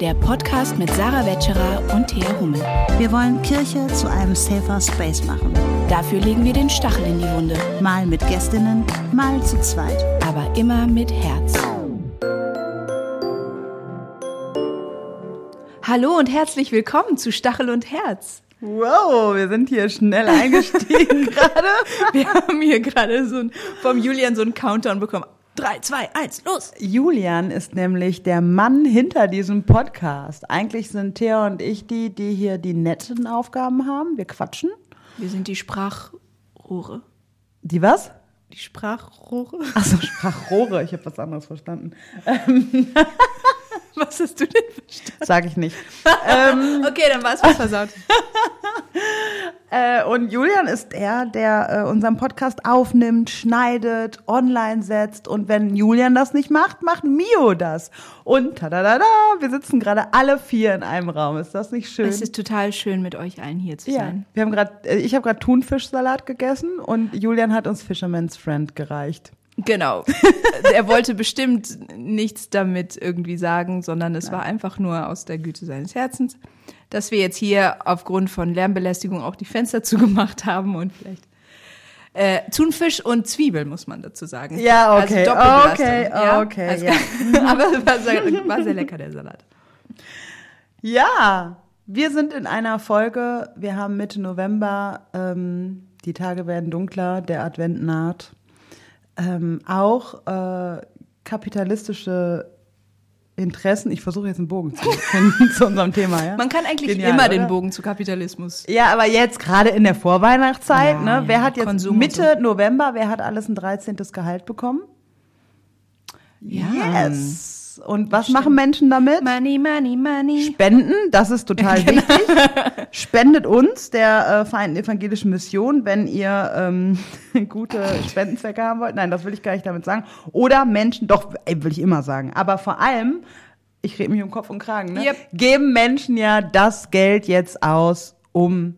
der Podcast mit Sarah Wetscherer und Thea Hummel. Wir wollen Kirche zu einem safer Space machen. Dafür legen wir den Stachel in die Wunde. Mal mit Gästinnen, mal zu zweit. Aber immer mit Herz. Hallo und herzlich willkommen zu Stachel und Herz. Wow, wir sind hier schnell eingestiegen gerade. Wir haben hier gerade so ein, vom Julian so einen Countdown bekommen. Drei, zwei, eins, los! Julian ist nämlich der Mann hinter diesem Podcast. Eigentlich sind Thea und ich die, die hier die netten Aufgaben haben. Wir quatschen. Wir sind die Sprachrohre. Die was? Die Sprachrohre? Achso, Sprachrohre. Ich habe was anderes verstanden. Was hast du denn verstanden? Sag ich nicht. ähm, okay, dann war es was versaut. äh, und Julian ist der, der äh, unseren Podcast aufnimmt, schneidet, online setzt. Und wenn Julian das nicht macht, macht Mio das. Und tadadada, wir sitzen gerade alle vier in einem Raum. Ist das nicht schön? Es ist total schön, mit euch allen hier zu ja. sein. Wir haben gerade, äh, ich habe gerade Thunfischsalat gegessen und Julian hat uns Fisherman's Friend gereicht. Genau. er wollte bestimmt nichts damit irgendwie sagen, sondern es Nein. war einfach nur aus der Güte seines Herzens, dass wir jetzt hier aufgrund von Lärmbelästigung auch die Fenster zugemacht haben und vielleicht äh, Thunfisch und Zwiebel, muss man dazu sagen. Ja, okay. Also okay, ja? okay. Also, ja. aber war sehr, war sehr lecker, der Salat. Ja, wir sind in einer Folge, wir haben Mitte November, ähm, die Tage werden dunkler, der Advent naht ähm, auch äh, kapitalistische Interessen. Ich versuche jetzt einen Bogen zu finden zu unserem Thema. Ja? Man kann eigentlich Genial, immer oder? den Bogen zu Kapitalismus. Ja, aber jetzt gerade in der Vorweihnachtszeit, Ja, ne? ja, Wer hat jetzt Konsum Mitte November, wer hat alles ein 13. Gehalt bekommen? Ja. Yes. Und was machen Menschen damit? Money, money, money. Spenden, das ist total Genau. wichtig. Spendet uns, der äh, Vereinten Evangelischen Mission, wenn ihr ähm, gute Spendenzwecke haben wollt. Nein, das will ich gar nicht damit sagen. Oder Menschen, doch, ey, will ich immer sagen. Aber vor allem, ich rede mich um Kopf und Kragen, ne? Yep. geben Menschen ja das Geld jetzt aus, um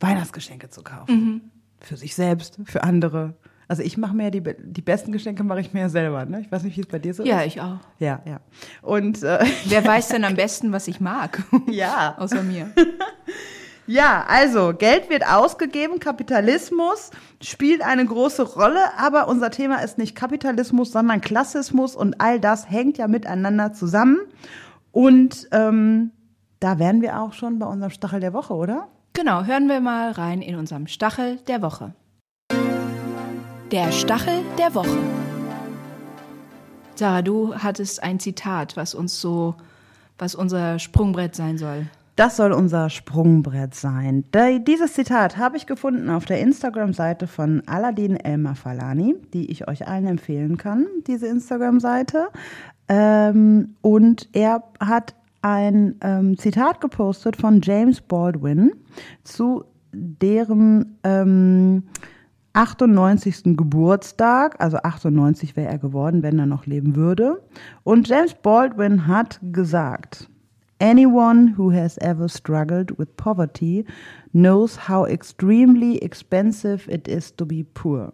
Weihnachtsgeschenke zu kaufen. Mhm. Für sich selbst, für andere. Also ich mache mir ja die, die besten Geschenke mache ich mir ja selber. Ne? Ich weiß nicht, wie es bei dir so Ja, ist. ich auch. Ja, ja. Und äh, Wer weiß denn am besten, was ich mag? ja. Außer mir. Ja, also Geld wird ausgegeben, Kapitalismus spielt eine große Rolle, aber unser Thema ist nicht Kapitalismus, sondern Klassismus und all das hängt ja miteinander zusammen. Und ähm, da wären wir auch schon bei unserem Stachel der Woche, oder? Genau, hören wir mal rein in unserem Stachel der Woche. Der Stachel der Woche. Sarah, du hattest ein Zitat, was uns so, was unser Sprungbrett sein soll. Das soll unser Sprungbrett sein. Dieses Zitat habe ich gefunden auf der Instagram-Seite von Aladin Elmar Falani, die ich euch allen empfehlen kann, diese Instagram-Seite. Ähm, und er hat ein ähm, Zitat gepostet von James Baldwin zu deren ähm, 98. Geburtstag, also 98 wäre er geworden, wenn er noch leben würde. Und James Baldwin hat gesagt, Anyone who has ever struggled with poverty knows how extremely expensive it is to be poor.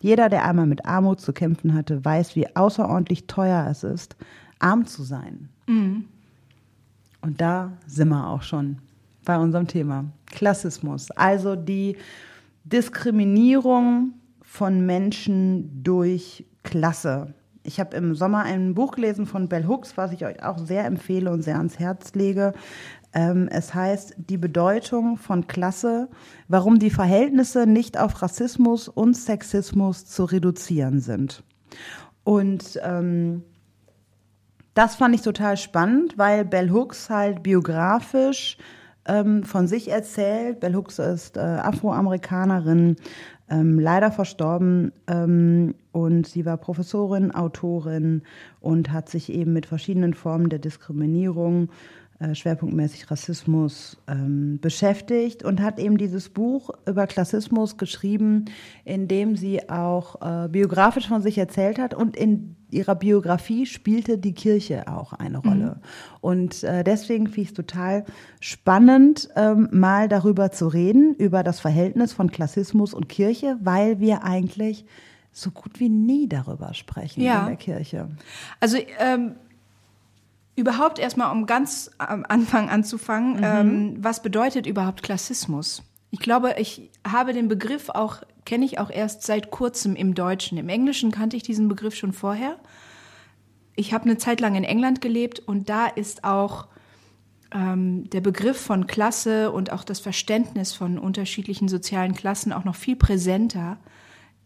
Jeder, der einmal mit Armut zu kämpfen hatte, weiß, wie außerordentlich teuer es ist, arm zu sein. Und da sind wir auch schon bei unserem Thema. Klassismus, also die Diskriminierung von Menschen durch Klasse. Ich habe im Sommer ein Buch gelesen von Bell Hooks, was ich euch auch sehr empfehle und sehr ans Herz lege. Ähm, es heißt Die Bedeutung von Klasse, warum die Verhältnisse nicht auf Rassismus und Sexismus zu reduzieren sind. Und ähm, das fand ich total spannend, weil Bell Hooks halt biografisch ähm, von sich erzählt. Bell Hooks ist äh, Afroamerikanerin, ähm, leider verstorben ähm, und sie war Professorin, Autorin und hat sich eben mit verschiedenen Formen der Diskriminierung, schwerpunktmäßig Rassismus, ähm, beschäftigt und hat eben dieses Buch über Klassismus geschrieben, in dem sie auch äh, biografisch von sich erzählt hat und in ihrer Biografie spielte die Kirche auch eine Rolle. Und äh, deswegen finde ich es total spannend, ähm, mal darüber zu reden, über das Verhältnis von Klassismus und Kirche, weil wir eigentlich so gut wie nie darüber sprechen Ja. in der Kirche. Also ähm, überhaupt erstmal, um ganz am Anfang anzufangen, ähm, was bedeutet überhaupt Klassismus? Ich glaube, ich habe den Begriff auch, kenne ich auch erst seit kurzem im Deutschen. Im Englischen kannte ich diesen Begriff schon vorher. Ich habe eine Zeit lang in England gelebt und da ist auch ähm, der Begriff von Klasse und auch das Verständnis von unterschiedlichen sozialen Klassen auch noch viel präsenter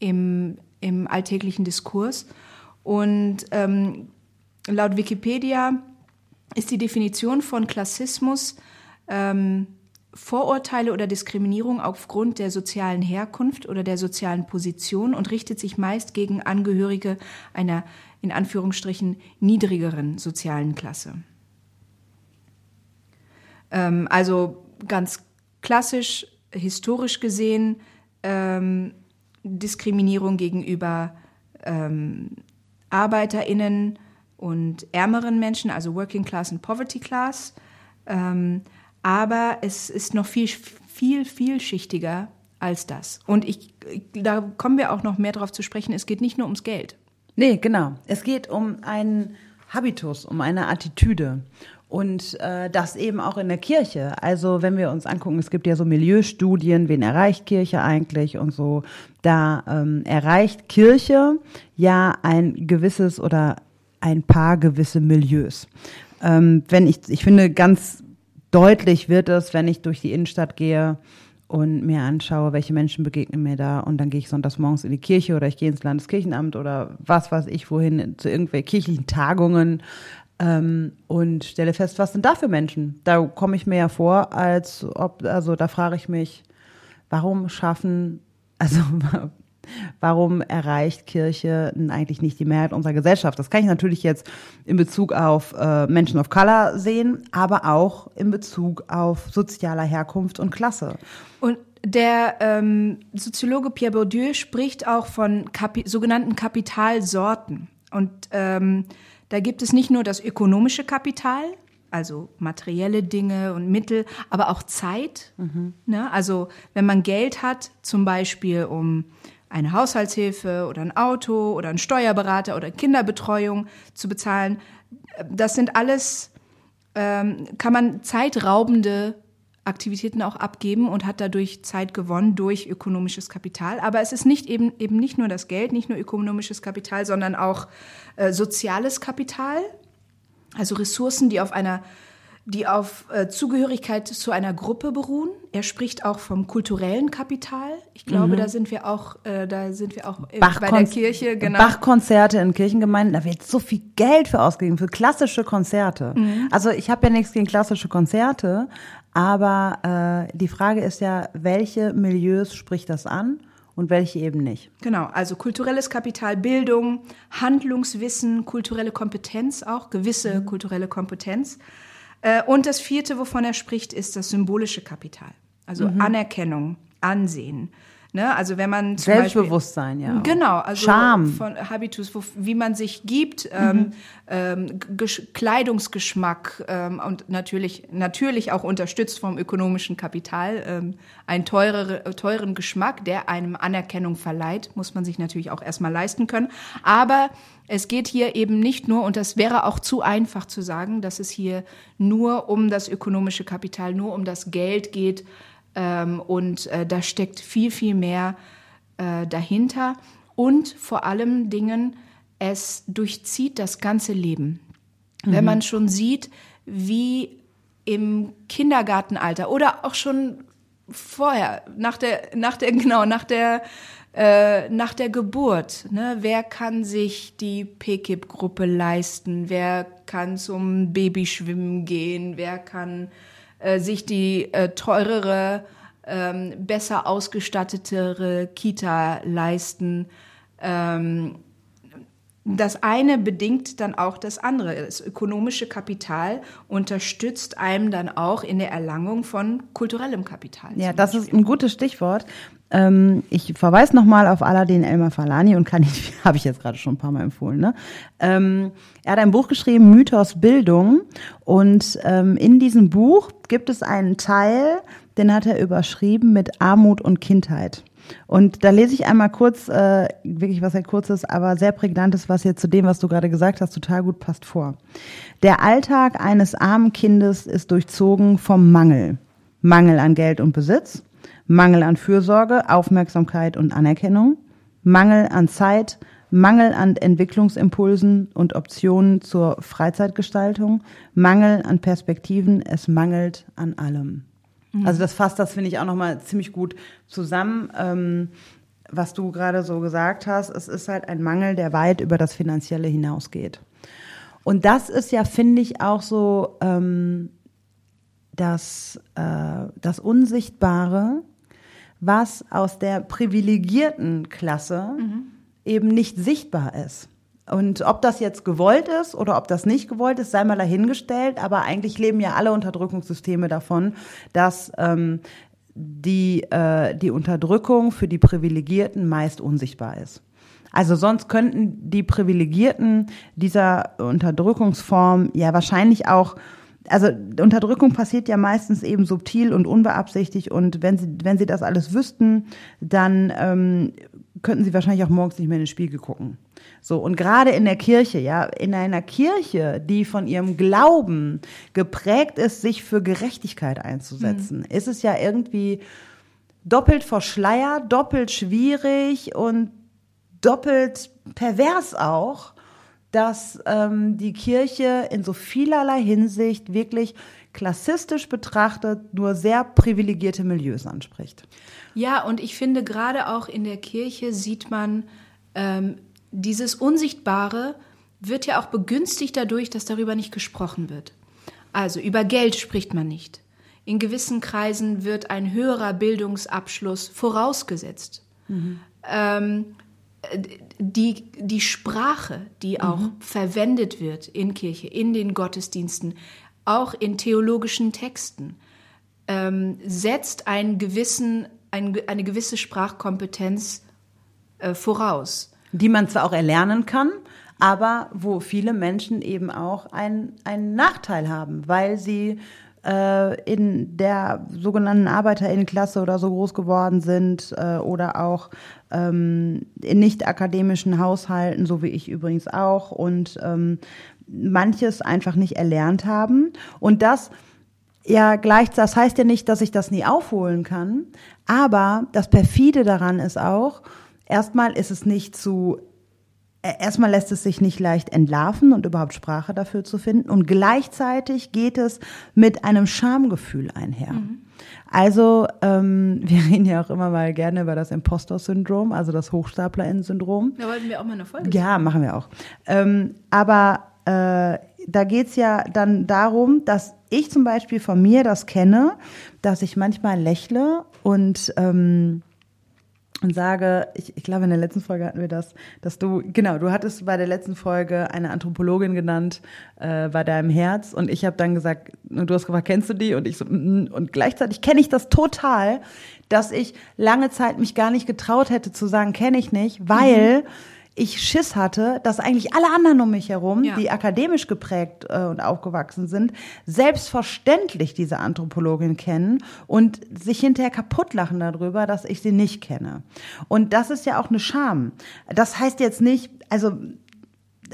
im, im alltäglichen Diskurs. Und ähm, laut Wikipedia ist die Definition von Klassismus ähm, Vorurteile oder Diskriminierung aufgrund der sozialen Herkunft oder der sozialen Position und richtet sich meist gegen Angehörige einer in Anführungsstrichen niedrigeren sozialen Klasse. Ähm, also ganz klassisch, historisch gesehen, ähm, Diskriminierung gegenüber ähm, ArbeiterInnen und ärmeren Menschen, also Working Class und Poverty Class. Ähm, aber es ist noch viel, viel, vielschichtiger als das. Und ich, da kommen wir auch noch mehr darauf zu sprechen, es geht nicht nur ums Geld. Nee, genau. Es geht um einen Habitus, um eine Attitüde. Und äh, das eben auch in der Kirche. Also wenn wir uns angucken, es gibt ja so Milieustudien, wen erreicht Kirche eigentlich und so. Da ähm, erreicht Kirche ja ein gewisses oder ein paar gewisse Milieus. Ähm, wenn ich, ich finde, ganz deutlich wird es, wenn ich durch die Innenstadt gehe und mir anschaue, welche Menschen begegnen mir da und dann gehe ich sonntags morgens in die Kirche oder ich gehe ins Landeskirchenamt oder was weiß ich wohin zu irgendwelchen kirchlichen Tagungen ähm, und stelle fest, was sind da für Menschen? Da komme ich mir ja vor, als ob, also da frage ich mich, warum schaffen, also warum erreicht Kirche eigentlich nicht die Mehrheit unserer Gesellschaft? Das kann ich natürlich jetzt in Bezug auf äh, Menschen of Color sehen, aber auch in Bezug auf sozialer Herkunft und Klasse. Und der ähm, Soziologe Pierre Bourdieu spricht auch von Kapi sogenannten Kapitalsorten. Und ähm, da gibt es nicht nur das ökonomische Kapital, also materielle Dinge und Mittel, aber auch Zeit. Ne? Also wenn man Geld hat, zum Beispiel um eine Haushaltshilfe oder ein Auto oder einen Steuerberater oder Kinderbetreuung zu bezahlen, das sind alles, ähm, kann man zeitraubende Aktivitäten auch abgeben und hat dadurch Zeit gewonnen durch ökonomisches Kapital. Aber es ist nicht eben, eben nicht nur das Geld, nicht nur ökonomisches Kapital, sondern auch äh, soziales Kapital, also Ressourcen, die auf einer die auf äh, Zugehörigkeit zu einer Gruppe beruhen. Er spricht auch vom kulturellen Kapital. Ich glaube, da sind wir auch, äh, da sind wir auch äh, bei der Kirche, genau. Bachkonzerte in Kirchengemeinden, da wird so viel Geld für ausgegeben, für klassische Konzerte. Mhm. Also ich habe ja nichts gegen klassische Konzerte, aber äh, die Frage ist ja, welche Milieus spricht das an und welche eben nicht? Genau, also kulturelles Kapital, Bildung, Handlungswissen, kulturelle Kompetenz auch, gewisse Mhm. kulturelle Kompetenz. Äh, Und das vierte, wovon er spricht, ist das symbolische Kapital. Also Mhm. Anerkennung, Ansehen. Ne? Also wenn man zum Selbstbewusstsein, ja. auch. Genau, also Charme. von Habitus, wo, wie man sich gibt, ähm, ähm, Gesch Kleidungsgeschmack ähm, und natürlich natürlich auch unterstützt vom ökonomischen Kapital ähm, einen teurere, teuren Geschmack, der einem Anerkennung verleiht, muss man sich natürlich auch erstmal leisten können. Aber es geht hier eben nicht nur, und das wäre auch zu einfach zu sagen, dass es hier nur um das ökonomische Kapital, nur um das Geld geht, ähm, und äh, da steckt viel, viel mehr äh, dahinter. Und vor allem Dingen, es durchzieht das ganze Leben. Wenn man schon sieht, wie im Kindergartenalter oder auch schon vorher, nach der, nach der, genau, nach der, äh, nach der Geburt, ne, wer kann sich die PKIP-Gruppe leisten? Wer kann zum Babyschwimmen gehen? Wer kann äh, sich die äh, teurere, ähm, besser ausgestattetere Kita leisten? Ähm, das eine bedingt dann auch das andere. Das ökonomische Kapital unterstützt einem dann auch in der Erlangung von kulturellem Kapital. Ja, das Beispiel. ist ein gutes Stichwort. Ähm, ich verweise nochmal auf Aladdin Elmar Falani und kann ich, habe ich jetzt gerade schon ein paar Mal empfohlen. Ne? Ähm, er hat ein Buch geschrieben, Mythos Bildung. Und ähm, in diesem Buch gibt es einen Teil, den hat er überschrieben mit Armut und Kindheit. Und da lese ich einmal kurz, äh, wirklich was sehr kurzes, aber sehr prägnantes, was jetzt zu dem, was du gerade gesagt hast, total gut passt vor. Der Alltag eines armen Kindes ist durchzogen vom Mangel. Mangel an Geld und Besitz, Mangel an Fürsorge, Aufmerksamkeit und Anerkennung, Mangel an Zeit, Mangel an Entwicklungsimpulsen und Optionen zur Freizeitgestaltung, Mangel an Perspektiven, es mangelt an allem. Mhm. Also das fasst das, finde ich, auch nochmal ziemlich gut zusammen. Ähm, was du gerade so gesagt hast, es ist halt ein Mangel, der weit über das Finanzielle hinausgeht. Und das ist ja, finde ich, auch so ähm, das, äh, das Unsichtbare, was aus der privilegierten Klasse mhm. eben nicht sichtbar ist. Und ob das jetzt gewollt ist oder ob das nicht gewollt ist, sei mal dahingestellt. Aber eigentlich leben ja alle Unterdrückungssysteme davon, dass ähm, die, äh, die Unterdrückung für die Privilegierten meist unsichtbar ist. Also sonst könnten die Privilegierten dieser Unterdrückungsform ja wahrscheinlich auch also Unterdrückung passiert ja meistens eben subtil und unbeabsichtigt und wenn sie, wenn sie das alles wüssten, dann ähm, könnten sie wahrscheinlich auch morgens nicht mehr in den Spiegel gucken. So, und gerade in der Kirche, ja, in einer Kirche, die von ihrem Glauben geprägt ist, sich für Gerechtigkeit einzusetzen, mhm. ist es ja irgendwie doppelt verschleiert, doppelt schwierig und doppelt pervers auch, dass ähm, die Kirche in so vielerlei Hinsicht wirklich klassistisch betrachtet nur sehr privilegierte Milieus anspricht. Ja, und ich finde, gerade auch in der Kirche sieht man, ähm, dieses Unsichtbare wird ja auch begünstigt dadurch, dass darüber nicht gesprochen wird. Also über Geld spricht man nicht. In gewissen Kreisen wird ein höherer Bildungsabschluss vorausgesetzt. Mhm. Ähm, die, die Sprache, die auch mhm. verwendet wird in Kirche, in den Gottesdiensten, auch in theologischen Texten, ähm, setzt einen gewissen, ein, eine gewisse Sprachkompetenz äh, voraus. Die man zwar auch erlernen kann, aber wo viele Menschen eben auch einen, einen Nachteil haben, weil sie in der sogenannten Arbeiterinnenklasse oder so groß geworden sind äh, oder auch ähm, in nicht akademischen Haushalten, so wie ich übrigens auch, und ähm, manches einfach nicht erlernt haben. Und das ja gleich, das heißt ja nicht, dass ich das nie aufholen kann, aber das perfide daran ist auch, erstmal ist es nicht zu Erstmal lässt es sich nicht leicht entlarven und überhaupt Sprache dafür zu finden. Und gleichzeitig geht es mit einem Schamgefühl einher. Mhm. Also ähm, wir reden ja auch immer mal gerne über das Impostor-Syndrom, also das Hochstaplerinnen-Syndrom. Da wollten wir auch mal eine Folge. Ja, machen wir auch. Ähm, aber äh, da geht's ja dann darum, dass ich zum Beispiel von mir das kenne, dass ich manchmal lächle und ähm, und sage, ich, ich glaube, in der letzten Folge hatten wir das, dass du, genau, du hattest bei der letzten Folge eine Anthropologin genannt äh, bei deinem Herz und ich habe dann gesagt, du hast gefragt, kennst du die? Und ich so, mm, und gleichzeitig kenne ich das total, dass ich lange Zeit mich gar nicht getraut hätte zu sagen, kenne ich nicht, weil mhm ich Schiss hatte, dass eigentlich alle anderen um mich herum, ja. die akademisch geprägt äh, und aufgewachsen sind, selbstverständlich diese Anthropologin kennen und sich hinterher kaputtlachen darüber, dass ich sie nicht kenne. Und das ist ja auch eine Scham. Das heißt jetzt nicht, also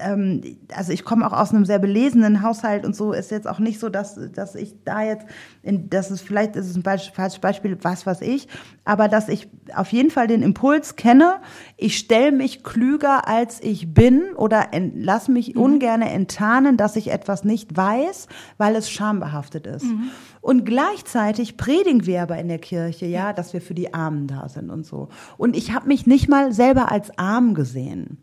ähm, also ich komme auch aus einem sehr belesenen Haushalt und so ist jetzt auch nicht so, dass, dass ich da jetzt, in, das ist vielleicht ist es ein falsches Beispiel, was was ich, aber dass ich auf jeden Fall den Impuls kenne, ich stelle mich klüger als ich bin oder lass mich mhm. ungern enttarnen, dass ich etwas nicht weiß, weil es schambehaftet ist. Mhm. Und gleichzeitig predigen wir aber in der Kirche, ja, dass wir für die Armen da sind und so. Und ich habe mich nicht mal selber als arm gesehen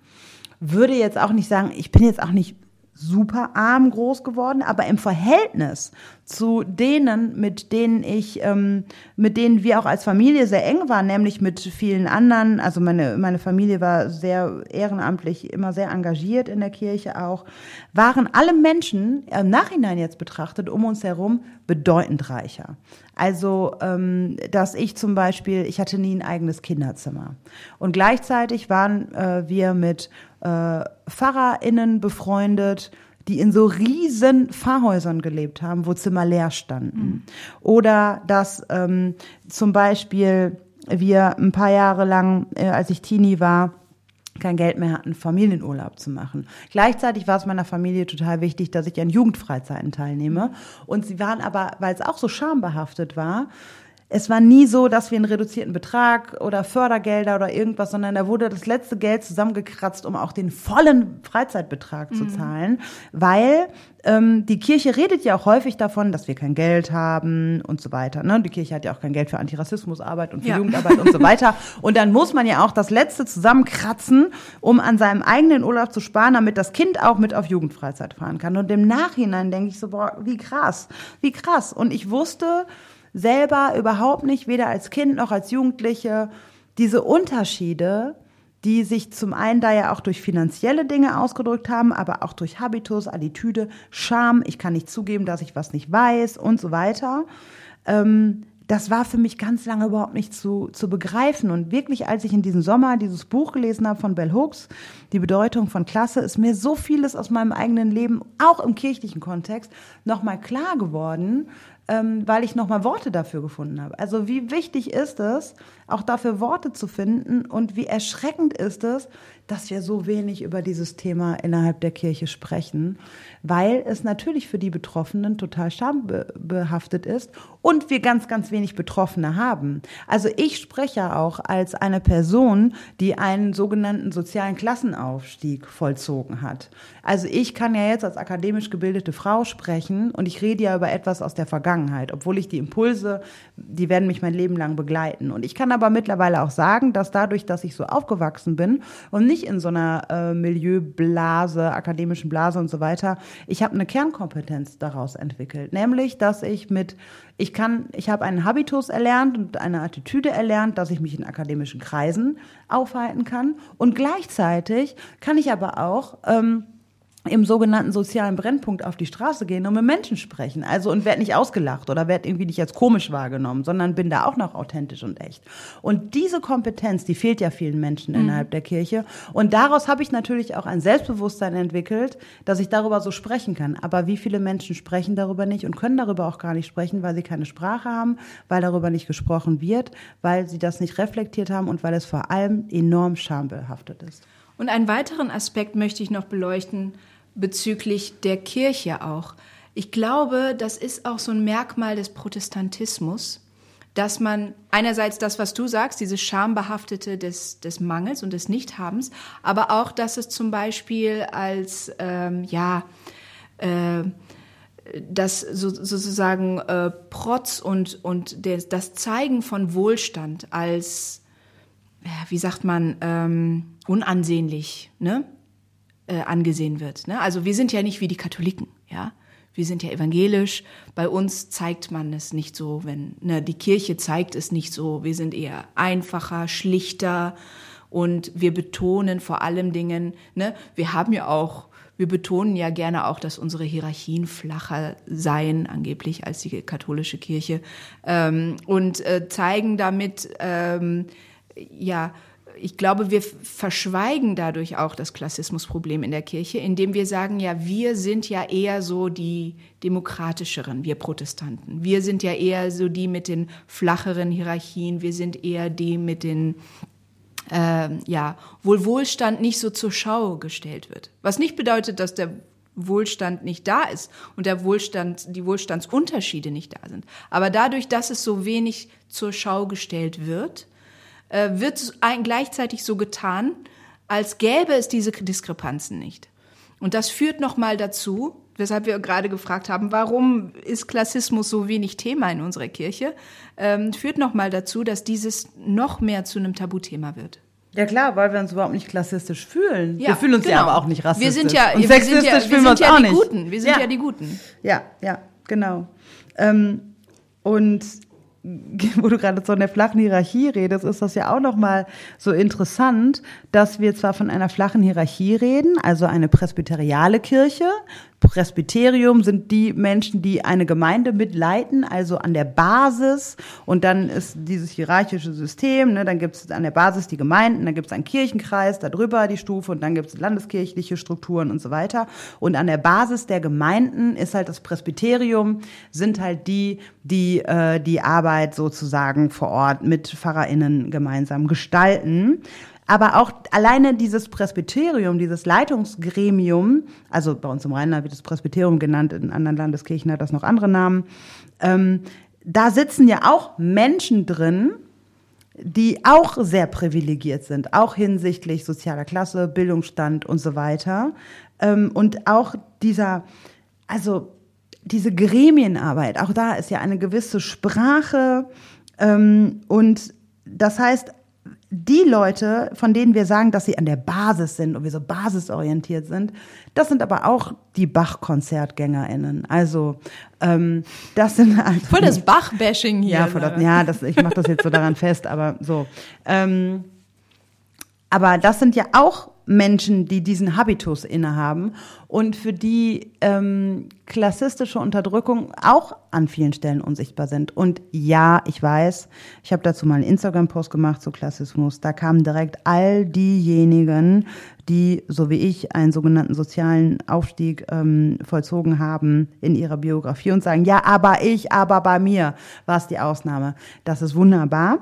würde jetzt auch nicht sagen, ich bin jetzt auch nicht super arm groß geworden, aber im Verhältnis zu denen, mit denen ich, ähm, mit denen wir auch als Familie sehr eng waren, nämlich mit vielen anderen. Also meine meine Familie war sehr ehrenamtlich, immer sehr engagiert in der Kirche auch. Waren alle Menschen im Nachhinein jetzt betrachtet um uns herum bedeutend reicher. Also ähm, dass ich zum Beispiel, ich hatte nie ein eigenes Kinderzimmer und gleichzeitig waren äh, wir mit äh, PfarrerInnen befreundet, die in so riesen Pfarrhäusern gelebt haben, wo Zimmer leer standen. Oder dass ähm, zum Beispiel wir ein paar Jahre lang, äh, als ich Teenie war, kein Geld mehr hatten, Familienurlaub zu machen. Gleichzeitig war es meiner Familie total wichtig, dass ich an Jugendfreizeiten teilnehme. Und sie waren aber, weil es auch so schambehaftet war, es war nie so, dass wir einen reduzierten Betrag oder Fördergelder oder irgendwas, sondern da wurde das letzte Geld zusammengekratzt, um auch den vollen Freizeitbetrag zu zahlen, weil ähm, die Kirche redet ja auch häufig davon, dass wir kein Geld haben und so weiter. Ne? Die Kirche hat ja auch kein Geld für Antirassismusarbeit und für Ja. Jugendarbeit und so weiter. Und dann muss man ja auch das letzte zusammenkratzen, um an seinem eigenen Urlaub zu sparen, damit das Kind auch mit auf Jugendfreizeit fahren kann. Und im Nachhinein denke ich so, boah, wie krass, wie krass. Und ich wusste selber überhaupt nicht, weder als Kind noch als Jugendliche, diese Unterschiede, die sich zum einen da ja auch durch finanzielle Dinge ausgedrückt haben, aber auch durch Habitus, Attitüde, Scham, ich kann nicht zugeben, dass ich was nicht weiß und so weiter. Ähm, das war für mich ganz lange überhaupt nicht zu, zu begreifen. Und wirklich, als ich in diesem Sommer dieses Buch gelesen habe von Bell Hooks, die Bedeutung von Klasse, ist mir so vieles aus meinem eigenen Leben, auch im kirchlichen Kontext, nochmal klar geworden, ähm, weil ich nochmal Worte dafür gefunden habe. Also wie wichtig ist es, auch dafür Worte zu finden und wie erschreckend ist es, dass wir so wenig über dieses Thema innerhalb der Kirche sprechen, weil es natürlich für die Betroffenen total schambehaftet ist und wir ganz, ganz wenig Betroffene haben. Also ich spreche ja auch als eine Person, die einen sogenannten sozialen Klassenaufstieg vollzogen hat. Also ich kann ja jetzt als akademisch gebildete Frau sprechen und ich rede ja über etwas aus der Vergangenheit, obwohl ich die Impulse, die werden mich mein Leben lang begleiten. Und ich kann aber mittlerweile auch sagen, dass dadurch, dass ich so aufgewachsen bin und nicht in so einer äh, Milieublase, akademischen Blase und so weiter, ich habe eine Kernkompetenz daraus entwickelt, nämlich, dass ich mit ich kann, ich habe einen Habitus erlernt und eine Attitüde erlernt, dass ich mich in akademischen Kreisen aufhalten kann. Und gleichzeitig kann ich aber auch ähm, im sogenannten sozialen Brennpunkt auf die Straße gehen und mit Menschen sprechen. Also und werde nicht ausgelacht oder werde irgendwie nicht als komisch wahrgenommen, sondern bin da auch noch authentisch und echt. Und diese Kompetenz, die fehlt ja vielen Menschen innerhalb der Kirche. Und daraus habe ich natürlich auch ein Selbstbewusstsein entwickelt, dass ich darüber so sprechen kann. Aber wie viele Menschen sprechen darüber nicht und können darüber auch gar nicht sprechen, weil sie keine Sprache haben, weil darüber nicht gesprochen wird, weil sie das nicht reflektiert haben und weil es vor allem enorm schambehaftet ist. Und einen weiteren Aspekt möchte ich noch beleuchten bezüglich der Kirche auch. Ich glaube, das ist auch so ein Merkmal des Protestantismus, dass man einerseits das, was du sagst, dieses Schambehaftete des, des Mangels und des Nichthabens, aber auch, dass es zum Beispiel als, ähm, ja, äh, das so, sozusagen äh, Protz und, und des, das Zeigen von Wohlstand als, wie sagt man, ähm, unansehnlich ne? Äh, angesehen wird. Ne? Also wir sind ja nicht wie die Katholiken, ja. Wir sind ja evangelisch. Bei uns zeigt man es nicht so, wenn ne, die Kirche zeigt es nicht so. Wir sind eher einfacher, schlichter und wir betonen vor allem Dingen. Ne, wir haben ja auch wir betonen ja gerne auch, dass unsere Hierarchien flacher seien, angeblich als die katholische Kirche, ähm, und äh, zeigen damit, ähm, ja, ich glaube, wir verschweigen dadurch auch das Klassismusproblem in der Kirche, indem wir sagen, ja, wir sind ja eher so die demokratischeren, wir Protestanten. Wir sind ja eher so die mit den flacheren Hierarchien, wir sind eher die mit den äh, ja, wohl Wohlstand nicht so zur Schau gestellt wird. Was nicht bedeutet, dass der Wohlstand nicht da ist und der Wohlstand, die Wohlstandsunterschiede nicht da sind. Aber dadurch, dass es so wenig zur Schau gestellt wird, äh, wird ein, gleichzeitig so getan, als gäbe es diese Diskrepanzen nicht. Und das führt nochmal dazu, weshalb wir gerade gefragt haben, warum ist Klassismus so wenig Thema in unserer Kirche, ähm, führt nochmal dazu, dass dieses noch mehr zu einem Tabuthema wird. Ja klar, weil wir uns überhaupt nicht klassistisch fühlen. Ja, wir fühlen uns genau. ja aber auch nicht rassistisch. Wir sind ja, und wir sind ja, wir sind ja die nicht. Guten. Wir sind ja, ja die Guten. Ja, ja, genau. Ähm, und wo du gerade so in der flachen Hierarchie redest, ist das ja auch nochmal so interessant, dass wir zwar von einer flachen Hierarchie reden, also eine presbyteriale Kirche. Presbyterium sind die Menschen, die eine Gemeinde mitleiten, also an der Basis. Und dann ist dieses hierarchische System, ne, dann gibt es an der Basis die Gemeinden, dann gibt es einen Kirchenkreis, darüber die Stufe und dann gibt es landeskirchliche Strukturen und so weiter. Und an der Basis der Gemeinden ist halt das Presbyterium, sind halt die, die äh, die Arbeit sozusagen vor Ort mit PfarrerInnen gemeinsam gestalten. Aber auch alleine dieses Presbyterium, dieses Leitungsgremium, also bei uns im Rheinland wird das Presbyterium genannt, in anderen Landeskirchen hat das noch andere Namen, ähm, da sitzen ja auch Menschen drin, die auch sehr privilegiert sind, auch hinsichtlich sozialer Klasse, Bildungsstand und so weiter. Ähm, und auch dieser, also diese Gremienarbeit, auch da ist ja eine gewisse Sprache ähm, und das heißt, die Leute, von denen wir sagen, dass sie an der Basis sind und wir so basisorientiert sind, das sind aber auch die Bach-KonzertgängerInnen. Also ähm, das sind also voll das Bach-Bashing hier. Ja, voll das, ja, das, ich mache das jetzt so daran fest, aber so. Ähm, aber das sind ja auch Menschen, die diesen Habitus innehaben und für die ähm, klassistische Unterdrückung auch an vielen Stellen unsichtbar sind. Und ja, ich weiß, ich habe dazu mal einen Instagram-Post gemacht zu Klassismus. Da kamen direkt all diejenigen, die, so wie ich, einen sogenannten sozialen Aufstieg ähm, vollzogen haben in ihrer Biografie und sagen, ja, aber ich, aber bei mir war es die Ausnahme. Das ist wunderbar,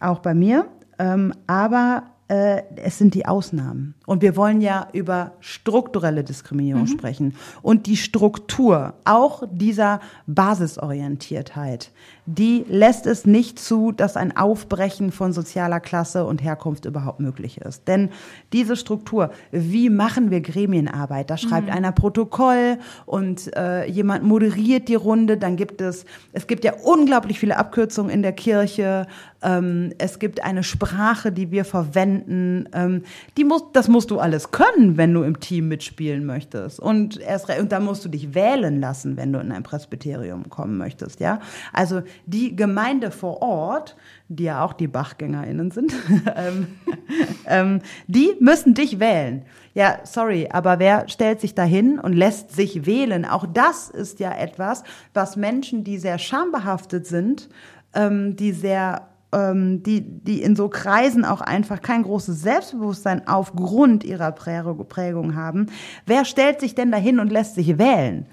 auch bei mir. Ähm, aber äh, es sind die Ausnahmen. Und wir wollen ja über strukturelle Diskriminierung mhm. sprechen. Und die Struktur auch dieser Basisorientiertheit, die lässt es nicht zu, dass ein Aufbrechen von sozialer Klasse und Herkunft überhaupt möglich ist. Denn diese Struktur, wie machen wir Gremienarbeit? Da schreibt mhm. einer Protokoll und äh, jemand moderiert die Runde. Dann gibt es, es gibt ja unglaublich viele Abkürzungen in der Kirche. Ähm, es gibt eine Sprache, die wir verwenden. Ähm, die muss, das musst du alles können, wenn du im Team mitspielen möchtest. Und erst und da musst du dich wählen lassen, wenn du in ein Presbyterium kommen möchtest. Ja, also die Gemeinde vor Ort, die ja auch die BachgängerInnen sind, ähm, ähm, die müssen dich wählen. Ja, sorry, aber wer stellt sich dahin und lässt sich wählen? Auch das ist ja etwas, was Menschen, die sehr schambehaftet sind, ähm, die sehr ähm, die, die in so Kreisen auch einfach kein großes Selbstbewusstsein aufgrund ihrer Prägung haben. Wer stellt sich denn dahin und lässt sich wählen?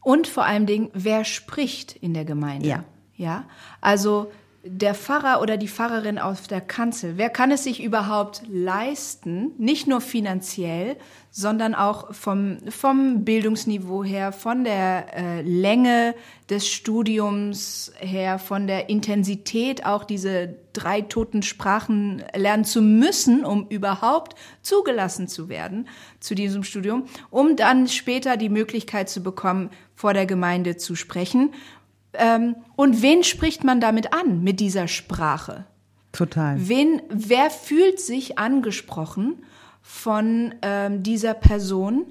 Und vor allem Dingen, wer spricht in der Gemeinde? Ja. Ja, also der Pfarrer oder die Pfarrerin auf der Kanzel, wer kann es sich überhaupt leisten, nicht nur finanziell, sondern auch vom, vom Bildungsniveau her, von der äh, Länge des Studiums her, von der Intensität auch diese drei toten Sprachen lernen zu müssen, um überhaupt zugelassen zu werden zu diesem Studium, um dann später die Möglichkeit zu bekommen, vor der Gemeinde zu sprechen und wen spricht man damit an, mit dieser Sprache? Total. Wen, wer fühlt sich angesprochen von ähm, dieser Person,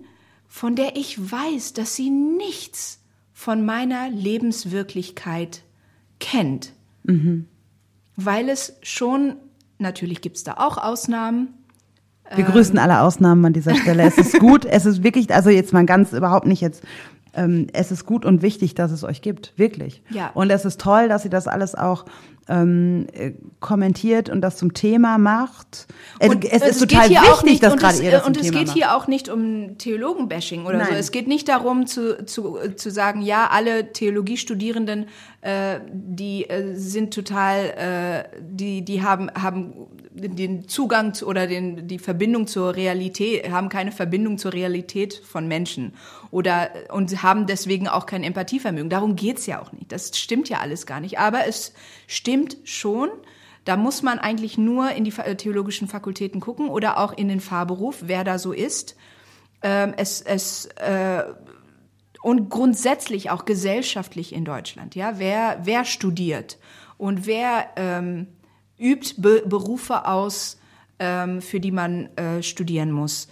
von der ich weiß, dass sie nichts von meiner Lebenswirklichkeit kennt? Mhm. Weil es schon, natürlich gibt es da auch Ausnahmen, wir grüßen alle Ausnahmen an dieser Stelle. Es ist gut, es ist wirklich, also jetzt mal ganz überhaupt nicht jetzt ähm, es ist gut und wichtig, dass es euch gibt, wirklich. Ja. Und es ist toll, dass ihr das alles auch ähm, äh, kommentiert und das zum Thema macht. Und es, es ist total wichtig, dass gerade ihr das zum Und es Thema geht macht. hier auch nicht um Theologenbashing oder Nein. so. Es geht nicht darum zu, zu, zu sagen, ja, alle Theologiestudierenden, äh, die äh, sind total, äh, die, die haben, haben den Zugang zu, oder den, die Verbindung zur Realität, haben keine Verbindung zur Realität von Menschen oder und haben deswegen auch kein Empathievermögen. Darum geht's ja auch nicht. Das stimmt ja alles gar nicht. Aber es stimmt schon. Da muss man eigentlich nur in die theologischen Fakultäten gucken oder auch in den Fahrberuf, wer da so ist. Ähm, es, es äh, und grundsätzlich auch gesellschaftlich in Deutschland. Ja, wer wer studiert und wer ähm, übt Be Berufe aus, ähm, für die man äh, studieren muss.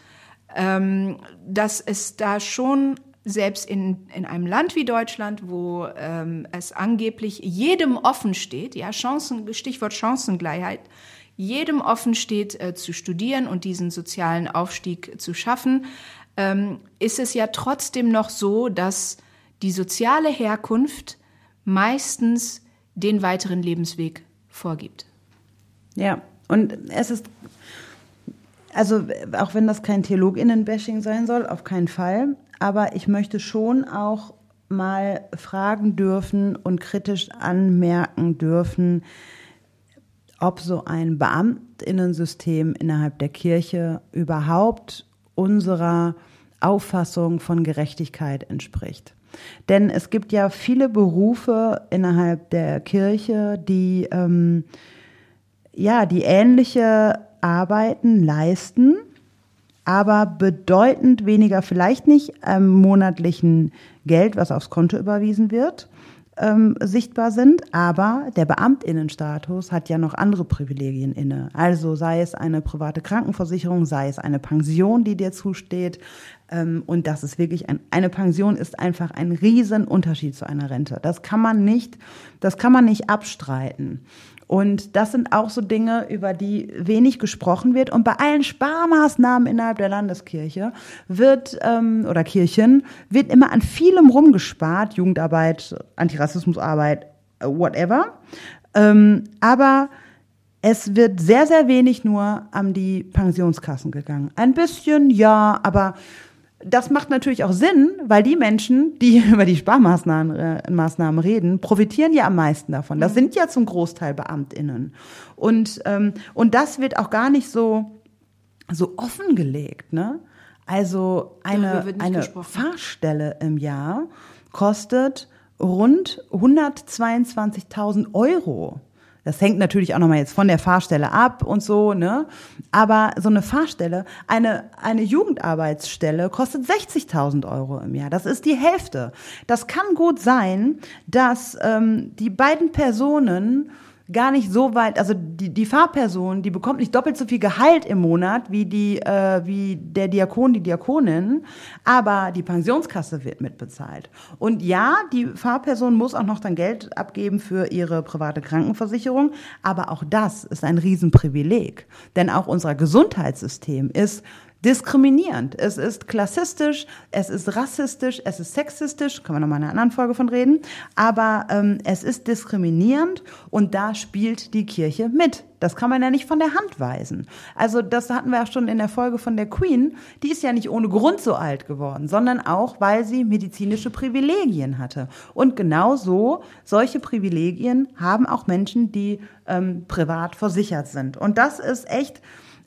Ähm, dass es da schon selbst in, in einem Land wie Deutschland, wo ähm, es angeblich jedem offen steht, ja, Chancen, Stichwort Chancengleichheit, jedem offen steht, äh, zu studieren und diesen sozialen Aufstieg zu schaffen, ähm, ist es ja trotzdem noch so, dass die soziale Herkunft meistens den weiteren Lebensweg vorgibt. Ja, und es ist, also auch wenn das kein Theologinnen-Bashing sein soll, auf keinen Fall, aber ich möchte schon auch mal fragen dürfen und kritisch anmerken dürfen, ob so ein Beamtinnensystem innerhalb der Kirche überhaupt unserer Auffassung von Gerechtigkeit entspricht. Denn es gibt ja viele Berufe innerhalb der Kirche, die ähm, ja die ähnliche Arbeiten leisten, aber bedeutend weniger, vielleicht nicht am monatlichen Geld, was aufs Konto überwiesen wird, ähm, sichtbar sind, aber der Beamtinnenstatus hat ja noch andere Privilegien inne. Also sei es eine private Krankenversicherung, sei es eine Pension, die dir zusteht. Ähm, und das ist wirklich ein, eine Pension ist einfach ein Riesenunterschied zu einer Rente. Das kann man nicht, das kann man nicht abstreiten. Und das sind auch so Dinge, über die wenig gesprochen wird. Und bei allen Sparmaßnahmen innerhalb der Landeskirche wird, ähm, oder Kirchen, wird immer an vielem rumgespart. Jugendarbeit, Antirassismusarbeit, äh, whatever. Ähm, aber es wird sehr, sehr wenig nur an die Pensionskassen gegangen. Ein bisschen, ja, aber das macht natürlich auch Sinn, weil die Menschen, die über die Sparmaßnahmen äh, Maßnahmen reden, profitieren ja am meisten davon. Das mhm. sind ja zum Großteil BeamtInnen. Und, ähm, und das wird auch gar nicht so, so offengelegt. Ne? Also eine, eine Fahrstelle im Jahr kostet rund 122.000 Euro. Das hängt natürlich auch nochmal jetzt von der Fahrstelle ab und so, ne? Aber so eine Fahrstelle, eine, eine Jugendarbeitsstelle kostet 60.000 Euro im Jahr. Das ist die Hälfte. Das kann gut sein, dass ähm, die beiden Personen gar nicht so weit, also die, die Fahrperson, die bekommt nicht doppelt so viel Gehalt im Monat wie die, äh, wie der Diakon, die Diakonin, aber die Pensionskasse wird mitbezahlt. Und ja, die Fahrperson muss auch noch dann Geld abgeben für ihre private Krankenversicherung, aber auch das ist ein Riesenprivileg. Denn auch unser Gesundheitssystem ist diskriminierend. Es ist klassistisch, es ist rassistisch, es ist sexistisch, kann man nochmal in einer anderen Folge von reden, aber ähm, es ist diskriminierend und da spielt die Kirche mit. Das kann man ja nicht von der Hand weisen. Also das hatten wir auch schon in der Folge von der Queen. Die ist ja nicht ohne Grund so alt geworden, sondern auch, weil sie medizinische Privilegien hatte. Und genau so, solche Privilegien haben auch Menschen, die ähm, privat versichert sind. Und das ist echt,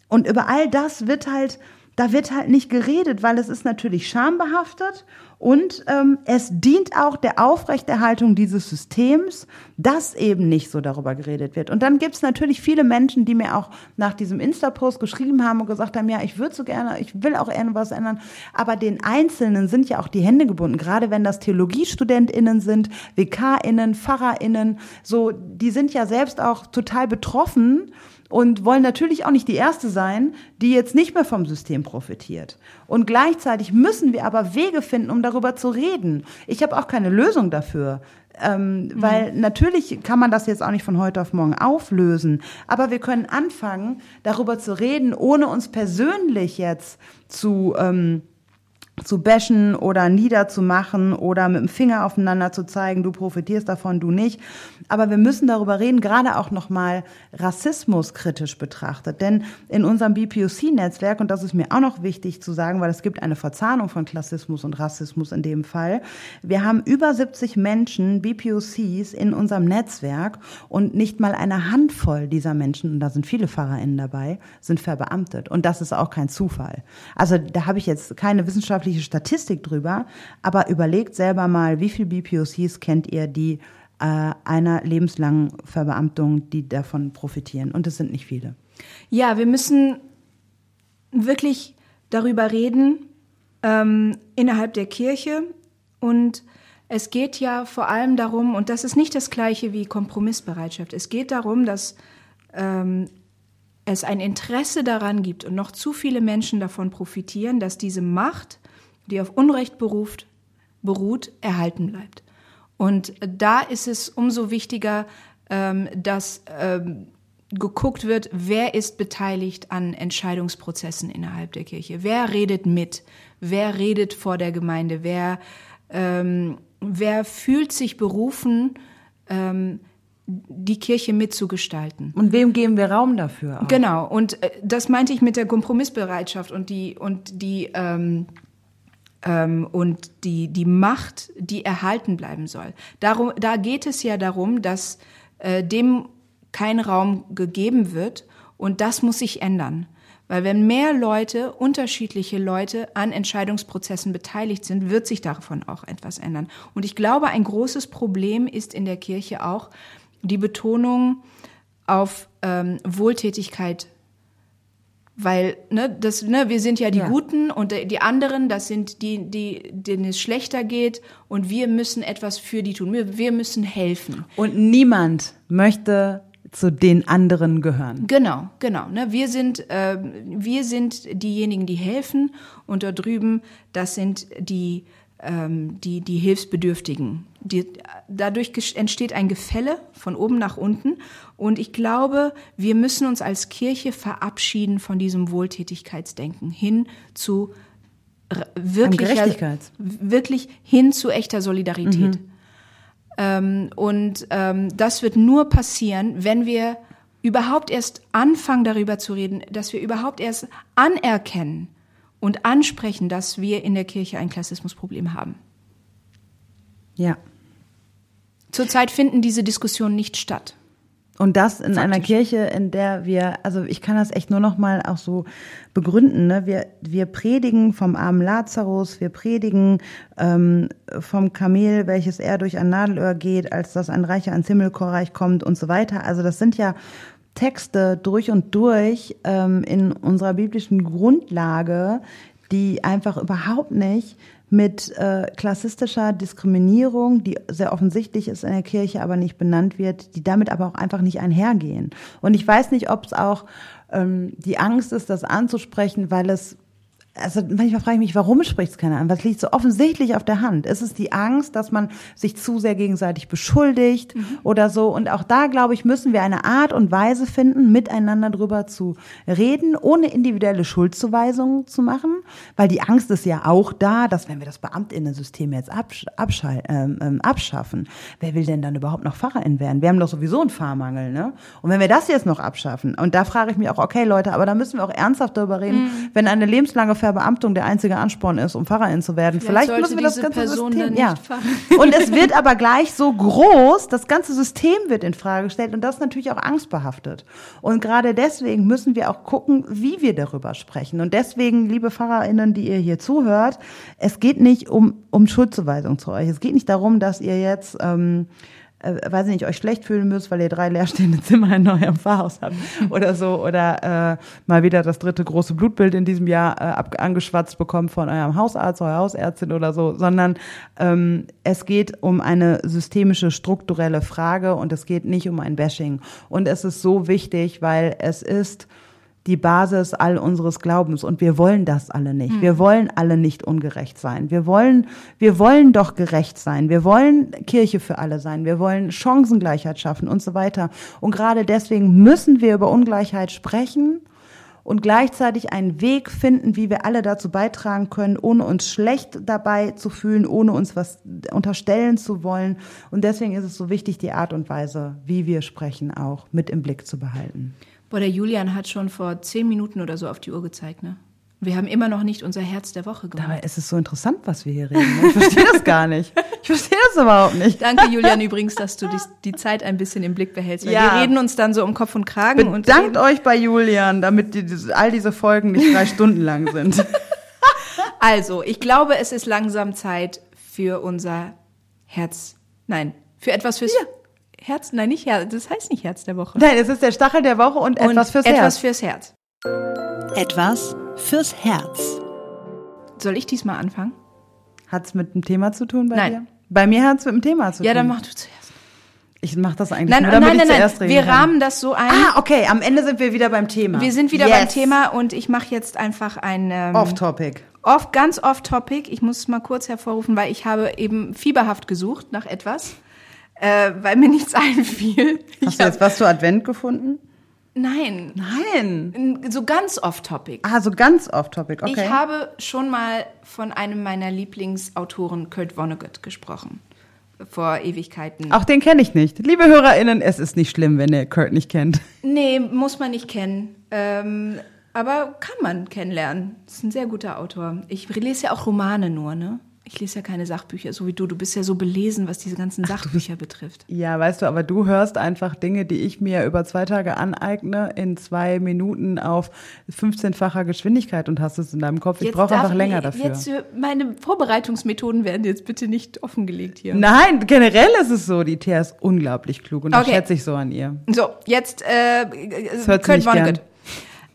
und über all das wird halt da wird halt nicht geredet, weil es ist natürlich schambehaftet und ähm, es dient auch der Aufrechterhaltung dieses Systems, dass eben nicht so darüber geredet wird. Und dann gibt's natürlich viele Menschen, die mir auch nach diesem Insta-Post geschrieben haben und gesagt haben, ja, ich würde so gerne, ich will auch gerne was ändern, aber den Einzelnen sind ja auch die Hände gebunden, gerade wenn das TheologiestudentInnen sind, WK-Innen, PfarrerInnen, so, die sind ja selbst auch total betroffen und wollen natürlich auch nicht die Erste sein, die jetzt nicht mehr vom System profitiert. Und gleichzeitig müssen wir aber Wege finden, um darüber zu reden. Ich habe auch keine Lösung dafür. Ähm, mhm. Weil natürlich kann man das jetzt auch nicht von heute auf morgen auflösen, aber wir können anfangen, darüber zu reden, ohne uns persönlich jetzt zu ähm, zu bashen oder niederzumachen oder mit dem Finger aufeinander zu zeigen, du profitierst davon, du nicht. Aber wir müssen darüber reden, gerade auch nochmal Rassismus kritisch betrachtet. Denn in unserem BPOC-Netzwerk, und das ist mir auch noch wichtig zu sagen, weil es gibt eine Verzahnung von Klassismus und Rassismus in dem Fall, wir haben über 70 Menschen, BPOCs, in unserem Netzwerk und nicht mal eine Handvoll dieser Menschen, und da sind viele PfarrerInnen dabei, sind verbeamtet. Und das ist auch kein Zufall. Also da habe ich jetzt keine wissenschaftliche wissenschaftliche Statistik drüber, aber überlegt selber mal, wie viele BPOCs kennt ihr, die äh, einer lebenslangen Verbeamtung, die davon profitieren. Und es sind nicht viele. Ja, wir müssen wirklich darüber reden ähm, innerhalb der Kirche. Und es geht ja vor allem darum, und das ist nicht das gleiche wie Kompromissbereitschaft, es geht darum, dass ähm, es ein Interesse daran gibt und noch zu viele Menschen davon profitieren, dass diese Macht die auf Unrecht beruft, beruht, erhalten bleibt. Und da ist es umso wichtiger, ähm, dass ähm, geguckt wird, wer ist beteiligt an Entscheidungsprozessen innerhalb der Kirche, wer redet mit, wer redet vor der Gemeinde, wer, ähm, wer fühlt sich berufen, ähm, die Kirche mitzugestalten. Und wem geben wir Raum dafür? Auch? Genau. Und äh, das meinte ich mit der Kompromissbereitschaft und die und die ähm, und die die Macht, die erhalten bleiben soll. Darum, da geht es ja darum, dass äh, dem kein Raum gegeben wird und das muss sich ändern. Weil wenn mehr Leute, unterschiedliche Leute an Entscheidungsprozessen beteiligt sind, wird sich davon auch etwas ändern. Und ich glaube, ein großes Problem ist in der Kirche auch, die Betonung auf ähm, Wohltätigkeit weil ne, das, ne, wir sind ja die ja. Guten und die anderen, das sind die, die, denen es schlechter geht und wir müssen etwas für die tun. Wir, wir müssen helfen. Und niemand möchte zu den anderen gehören. Genau, genau. Ne, wir sind, äh, wir sind diejenigen, die helfen und da drüben, das sind die die, die Hilfsbedürftigen. Die, dadurch entsteht ein Gefälle von oben nach unten. Und ich glaube, wir müssen uns als Kirche verabschieden von diesem Wohltätigkeitsdenken hin zu wirklicher, wirklich hin zu echter Solidarität. Mhm. Ähm, und ähm, das wird nur passieren, wenn wir überhaupt erst anfangen darüber zu reden, dass wir überhaupt erst anerkennen, und ansprechen, dass wir in der Kirche ein Klassismusproblem haben. Ja. Zurzeit finden diese Diskussionen nicht statt. Und das in Faktisch. einer Kirche, in der wir, also ich kann das echt nur noch mal auch so begründen. Ne? Wir, wir predigen vom armen Lazarus, wir predigen ähm, vom Kamel, welches er durch ein Nadelöhr geht, als dass ein Reicher ans Himmelchorreich kommt und so weiter. Also das sind ja Texte durch und durch ähm, in unserer biblischen Grundlage, die einfach überhaupt nicht mit äh, klassistischer Diskriminierung, die sehr offensichtlich ist in der Kirche, aber nicht benannt wird, die damit aber auch einfach nicht einhergehen. Und ich weiß nicht, ob es auch ähm, die Angst ist, das anzusprechen, weil es also manchmal frage ich mich, warum spricht es keiner an? Was liegt so offensichtlich auf der Hand? Ist es die Angst, dass man sich zu sehr gegenseitig beschuldigt mhm. oder so? Und auch da, glaube ich, müssen wir eine Art und Weise finden, miteinander drüber zu reden, ohne individuelle Schuldzuweisungen zu machen, weil die Angst ist ja auch da, dass wenn wir das Beamtinnensystem jetzt absch ähm, ähm, abschaffen, wer will denn dann überhaupt noch Pfarrerin werden? Wir haben doch sowieso einen Fahrmangel, ne? Und wenn wir das jetzt noch abschaffen, und da frage ich mich auch, okay, Leute, aber da müssen wir auch ernsthaft darüber reden, mhm. wenn eine lebenslange Verbeamtung der einzige Ansporn ist, um Pfarrerin zu werden. Vielleicht, Vielleicht müssen wir das ganze Person System, ja. Und es wird aber gleich so groß, das ganze System wird in Frage gestellt und das ist natürlich auch angstbehaftet. Und gerade deswegen müssen wir auch gucken, wie wir darüber sprechen. Und deswegen, liebe Pfarrerinnen, die ihr hier zuhört, es geht nicht um, um Schuldzuweisung zu euch. Es geht nicht darum, dass ihr jetzt ähm, äh, weiß ich nicht, euch schlecht fühlen müsst, weil ihr drei leerstehende Zimmer in eurem Pfarrhaus habt oder so oder äh, mal wieder das dritte große Blutbild in diesem Jahr äh, ab, angeschwatzt bekommt von eurem Hausarzt, eurer Hausärztin oder so, sondern ähm, es geht um eine systemische, strukturelle Frage und es geht nicht um ein Bashing. Und es ist so wichtig, weil es ist die Basis all unseres Glaubens und wir wollen das alle nicht. Mhm. Wir wollen alle nicht ungerecht sein. Wir wollen, wir wollen doch gerecht sein. Wir wollen Kirche für alle sein. Wir wollen Chancengleichheit schaffen und so weiter. Und gerade deswegen müssen wir über Ungleichheit sprechen und gleichzeitig einen Weg finden, wie wir alle dazu beitragen können, ohne uns schlecht dabei zu fühlen, ohne uns was unterstellen zu wollen. Und deswegen ist es so wichtig, die Art und Weise, wie wir sprechen, auch mit im Blick zu behalten. Boah, der Julian hat schon vor zehn Minuten oder so auf die Uhr gezeigt, ne? Wir haben immer noch nicht unser Herz der Woche gemacht. Dabei ist es so interessant, was wir hier reden. Ne? Ich verstehe das gar nicht. Ich verstehe das überhaupt nicht. Danke, Julian, übrigens, dass du die, die Zeit ein bisschen im Blick behältst. Weil ja. Wir reden uns dann so um Kopf und Kragen. Bedankt euch bei Julian, damit die, all diese Folgen nicht drei Stunden lang sind. Also, ich glaube, es ist langsam Zeit für unser Herz. Nein, für etwas fürs ja. Herz, nein, nicht Herz, das heißt nicht Herz der Woche. Nein, es ist der Stachel der Woche und, und etwas fürs etwas Herz. Etwas fürs Herz. Etwas fürs Herz. Soll ich diesmal anfangen? Hat's mit dem Thema zu tun bei nein. dir? Bei mir hat's mit dem Thema zu tun. Ja, dann mach du zuerst. Ich mach das eigentlich nein, nur, damit nein, nein, ich zuerst nein. Wir kann. rahmen das so ein. Ah, okay, am Ende sind wir wieder beim Thema. Wir sind wieder yes. beim Thema und ich mache jetzt einfach ein ähm, Off-Topic. oft, ganz off-topic. Ich muss es mal kurz hervorrufen, weil ich habe eben fieberhaft gesucht nach etwas, äh, weil mir nichts einfiel. Hast du jetzt was zu Advent gefunden? Nein, Nein. so ganz off-topic. Ah, so ganz off-topic, okay. Ich habe schon mal von einem meiner Lieblingsautoren, Kurt Vonnegut, gesprochen. Vor Ewigkeiten. Auch den kenne ich nicht. Liebe HörerInnen, es ist nicht schlimm, wenn ihr Kurt nicht kennt. Nee, muss man nicht kennen. Ähm, aber kann man kennenlernen. Ist ein sehr guter Autor. Ich lese ja auch Romane nur, ne? Ich lese ja keine Sachbücher, so wie du. Du bist ja so belesen, was diese ganzen Sachbücher betrifft. Ja, weißt du, aber du hörst einfach Dinge, die ich mir über zwei Tage aneigne, in zwei Minuten auf 15-facher Geschwindigkeit und hast es in deinem Kopf. Ich brauche einfach länger dafür. Jetzt, äh, meine Vorbereitungsmethoden werden jetzt bitte nicht offengelegt hier. Nein, generell ist es so, die Thea ist unglaublich klug und das Okay. schätze ich so an ihr. So, jetzt äh, gern. Vonnegut.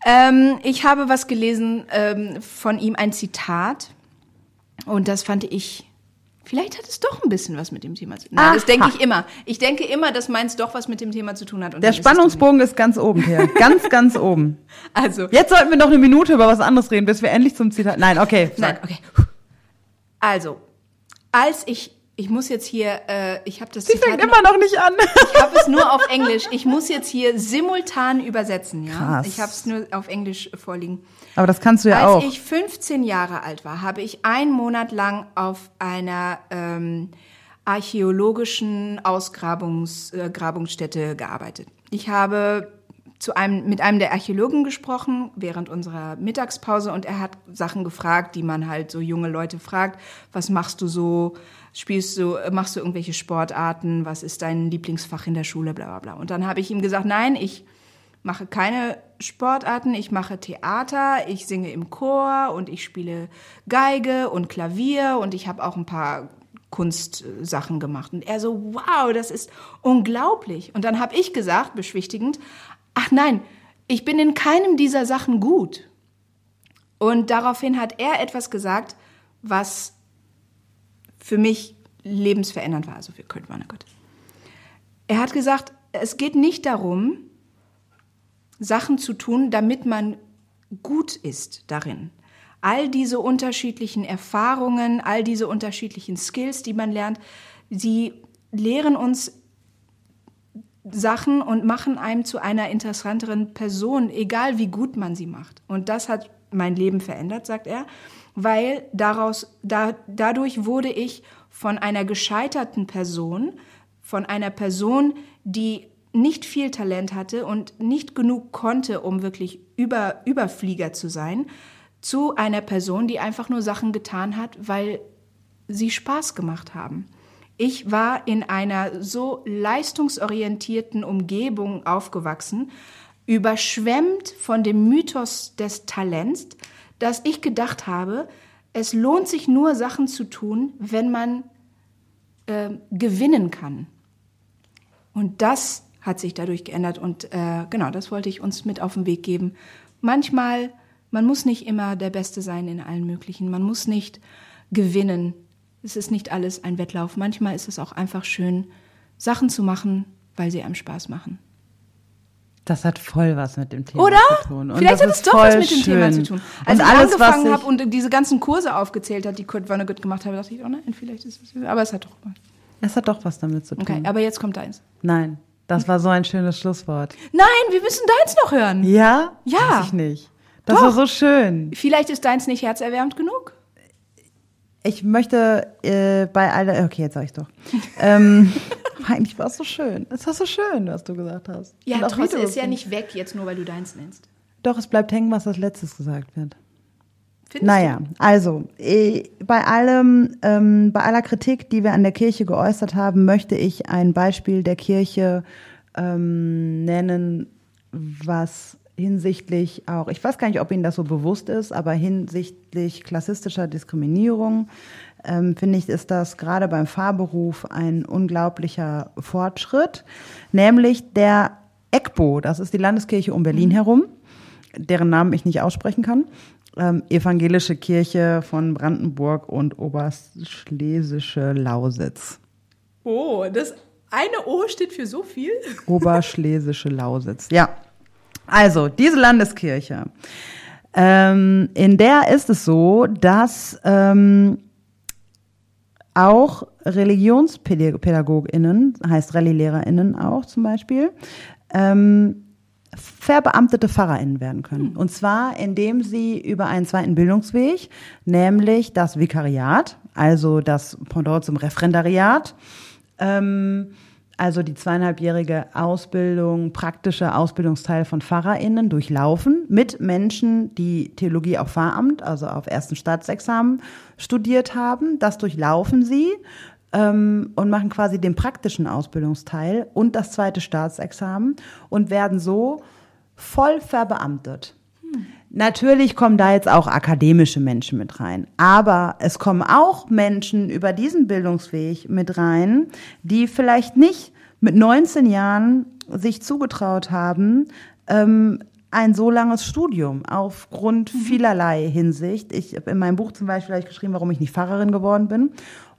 Ähm, ich habe was gelesen ähm, von ihm, ein Zitat. Und das fand ich, vielleicht hat es doch ein bisschen was mit dem Thema zu tun. Nein, das denke ich immer. Ich denke immer, dass meins doch was mit dem Thema zu tun hat. Und Der dann ist Spannungsbogen ist ganz oben, Thea. Ganz, ganz oben. Also, Jetzt sollten wir noch eine Minute über was anderes reden, bis wir endlich zum Zitat. Nein, okay. nein, okay. Also, als ich, ich muss jetzt hier, äh, ich habe das Sie fängt immer noch nicht an. Ich habe es nur auf Englisch. Ich muss jetzt hier simultan übersetzen, ja? Krass. Ich habe es nur auf Englisch vorliegen. Aber das kannst du ja Als auch. ich 15 Jahre alt war, habe ich einen Monat lang auf einer ähm, archäologischen Ausgrabungs, äh, gearbeitet. Ich habe zu einem, mit einem der Archäologen gesprochen während unserer Mittagspause und er hat Sachen gefragt, die man halt so junge Leute fragt. Was machst du so? Spielst du, äh, machst du irgendwelche Sportarten? Was ist dein Lieblingsfach in der Schule? Bla bla bla. Und dann habe ich ihm gesagt, nein, ich mache keine Sportarten, ich mache Theater, ich singe im Chor und ich spiele Geige und Klavier und ich habe auch ein paar Kunstsachen gemacht. Und er so, wow, das ist unglaublich. Und dann habe ich gesagt, beschwichtigend, ach nein, ich bin in keinem dieser Sachen gut. Und daraufhin hat er etwas gesagt, was für mich lebensverändernd war, also für Kurt Vonnegut. Er hat gesagt, es geht nicht darum, Sachen zu tun, damit man gut ist darin. All diese unterschiedlichen Erfahrungen, all diese unterschiedlichen Skills, die man lernt, sie lehren uns Sachen und machen einem zu einer interessanteren Person, egal wie gut man sie macht. Und das hat mein Leben verändert, sagt er, weil daraus, da, dadurch wurde ich von einer gescheiterten Person, von einer Person, die nicht viel Talent hatte und nicht genug konnte, um wirklich über, Überflieger zu sein, zu einer Person, die einfach nur Sachen getan hat, weil sie Spaß gemacht haben. Ich war in einer so leistungsorientierten Umgebung aufgewachsen, überschwemmt von dem Mythos des Talents, dass ich gedacht habe, es lohnt sich nur Sachen zu tun, wenn man äh, gewinnen kann. Und das hat sich dadurch geändert und äh, genau, das wollte ich uns mit auf den Weg geben. Manchmal, man muss nicht immer der Beste sein in allen möglichen, man muss nicht gewinnen. Es ist nicht alles ein Wettlauf. Manchmal ist es auch einfach schön, Sachen zu machen, weil sie einem Spaß machen. Das hat voll was mit dem Thema Oder? zu tun. Und Vielleicht hat es doch was mit dem Thema zu schön. tun. Als und ich alles, angefangen habe und diese ganzen Kurse aufgezählt hat, die Kurt Vonnegut gemacht hat, dachte ich, oh nein, vielleicht ist es. Aber es hat doch was. es hat doch was damit zu tun. Okay, aber jetzt kommt deins. Nein, das war so ein schönes Schlusswort. Nein, wir müssen deins noch hören. Ja? Ja. Weiß ich nicht. Das Doch. war so schön. Vielleicht ist deins nicht herzerwärmend genug. Ich möchte äh, bei aller, okay, jetzt sag ich doch. ähm, eigentlich war es so schön. Es war so schön, was du gesagt hast. Ja, du ist ja nicht weg, jetzt nur weil du deins nennst. Doch, es bleibt hängen, was als letztes gesagt wird. Findest Naja, also äh, bei allem, ähm, bei aller Kritik, die wir an der Kirche geäußert haben, möchte ich ein Beispiel der Kirche ähm, nennen, was hinsichtlich auch, ich weiß gar nicht, ob Ihnen das so bewusst ist, aber hinsichtlich klassistischer Diskriminierung ähm, finde ich, ist das gerade beim Fahrberuf ein unglaublicher Fortschritt, nämlich der ECBO, das ist die Landeskirche um Berlin herum, deren Namen ich nicht aussprechen kann. Ähm, Evangelische Kirche von Brandenburg und Oberschlesische Lausitz. Oh, das eine O steht für so viel? Oberschlesische Lausitz. Ja. Also, diese Landeskirche Ähm, in der ist es so, dass ähm, auch ReligionspädagogInnen, heißt Rallye-LehrerInnen auch zum Beispiel, ähm, verbeamtete PfarrerInnen werden können. Und zwar, indem sie über einen zweiten Bildungsweg, nämlich das Vikariat, also das Pendant zum Referendariat, ähm, also die zweieinhalbjährige Ausbildung, praktische Ausbildungsteil von PfarrerInnen durchlaufen mit Menschen, die Theologie auf Pfarramt, also auf ersten Staatsexamen studiert haben. Das durchlaufen sie ähm, und machen quasi den praktischen Ausbildungsteil und das zweite Staatsexamen und werden so voll verbeamtet. Natürlich kommen da jetzt auch akademische Menschen mit rein. Aber es kommen auch Menschen über diesen Bildungsweg mit rein, die vielleicht nicht mit 19 Jahren sich zugetraut haben, ähm, ein so langes Studium aufgrund vielerlei Hinsicht. Ich habe in meinem Buch zum Beispiel geschrieben, warum ich nicht Pfarrerin geworden bin.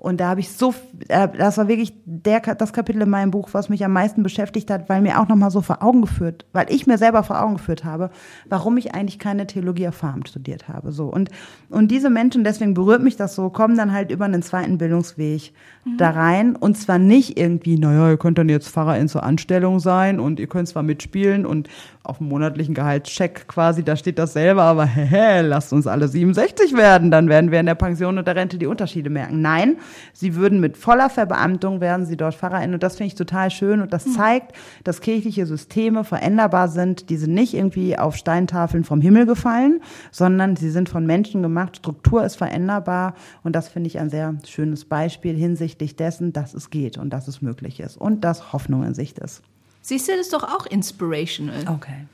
Und da habe ich so, äh, das war wirklich der, das Kapitel in meinem Buch, was mich am meisten beschäftigt hat, weil mir auch nochmal so vor Augen geführt, weil ich mir selber vor Augen geführt habe, warum ich eigentlich keine Theologie Farm studiert habe. So. Und, und diese Menschen, deswegen berührt mich das so, kommen dann halt über einen zweiten Bildungsweg mhm. da rein. Und zwar nicht irgendwie, naja, ihr könnt dann jetzt Pfarrer in zur Anstellung sein und ihr könnt zwar mitspielen und auf dem monatlichen Gehaltscheck quasi, da steht das selber, aber hä, lasst uns alle 67 werden, dann werden wir in der Pension und der Rente die Unterschiede merken. Nein, Sie würden mit voller Verbeamtung werden Sie dort PfarrerInnen. Und das finde ich total schön. Und das hm. zeigt, dass kirchliche Systeme veränderbar sind. Die sind nicht irgendwie auf Steintafeln vom Himmel gefallen, sondern sie sind von Menschen gemacht. Struktur ist veränderbar. Und das finde ich ein sehr schönes Beispiel hinsichtlich dessen, dass es geht und dass es möglich ist und dass Hoffnung in Sicht ist. Siehst du, das ist doch auch inspirational. Okay.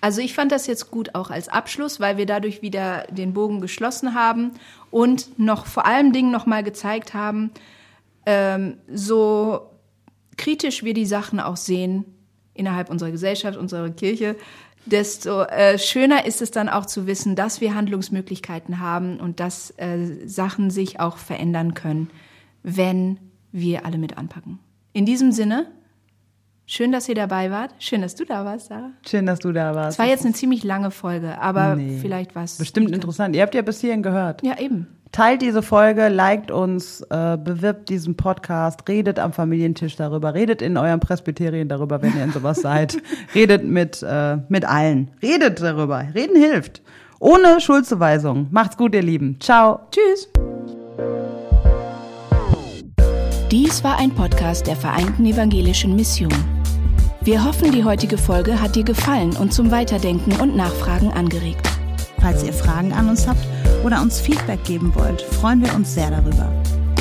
Also ich fand das jetzt gut auch als Abschluss, weil wir dadurch wieder den Bogen geschlossen haben und noch vor allem Dingen noch mal gezeigt haben, ähm, so kritisch wir die Sachen auch sehen innerhalb unserer Gesellschaft, unserer Kirche, desto äh, schöner ist es dann auch zu wissen, dass wir Handlungsmöglichkeiten haben und dass äh, Sachen sich auch verändern können, wenn wir alle mit anpacken. In diesem Sinne Schön, dass ihr dabei wart. Schön, dass du da warst, Sarah. Schön, dass du da warst. Es war jetzt eine ziemlich lange Folge, aber nee. vielleicht war es. Bestimmt interessant. Ihr habt ja bis hierhin gehört. Ja, eben. Teilt diese Folge, liked uns, äh, bewirbt diesen Podcast, redet am Familientisch darüber, redet in eurem Presbyterien darüber, wenn ihr in sowas seid. Redet mit, äh, mit allen. Redet darüber. Reden hilft. Ohne Schuldzuweisung. Macht's gut, ihr Lieben. Ciao. Tschüss. Dies war ein Podcast der Vereinten Evangelischen Mission. Wir hoffen, die heutige Folge hat dir gefallen und zum Weiterdenken und Nachfragen angeregt. Falls ihr Fragen an uns habt oder uns Feedback geben wollt, freuen wir uns sehr darüber.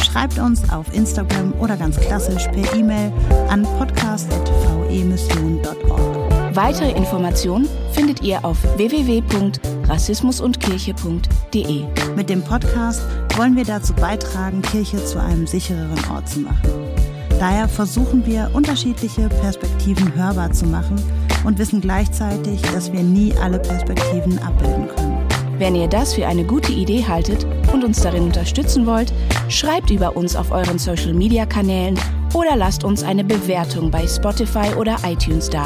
Schreibt uns auf Instagram oder ganz klassisch per E-Mail an podcast.vemission.org. Weitere Informationen findet ihr auf www.rassismusundkirche.de. Mit dem Podcast wollen wir dazu beitragen, Kirche zu einem sichereren Ort zu machen. Daher versuchen wir, unterschiedliche Perspektiven hörbar zu machen und wissen gleichzeitig, dass wir nie alle Perspektiven abbilden können. Wenn ihr das für eine gute Idee haltet und uns darin unterstützen wollt, schreibt über uns auf euren Social-Media-Kanälen oder lasst uns eine Bewertung bei Spotify oder iTunes da.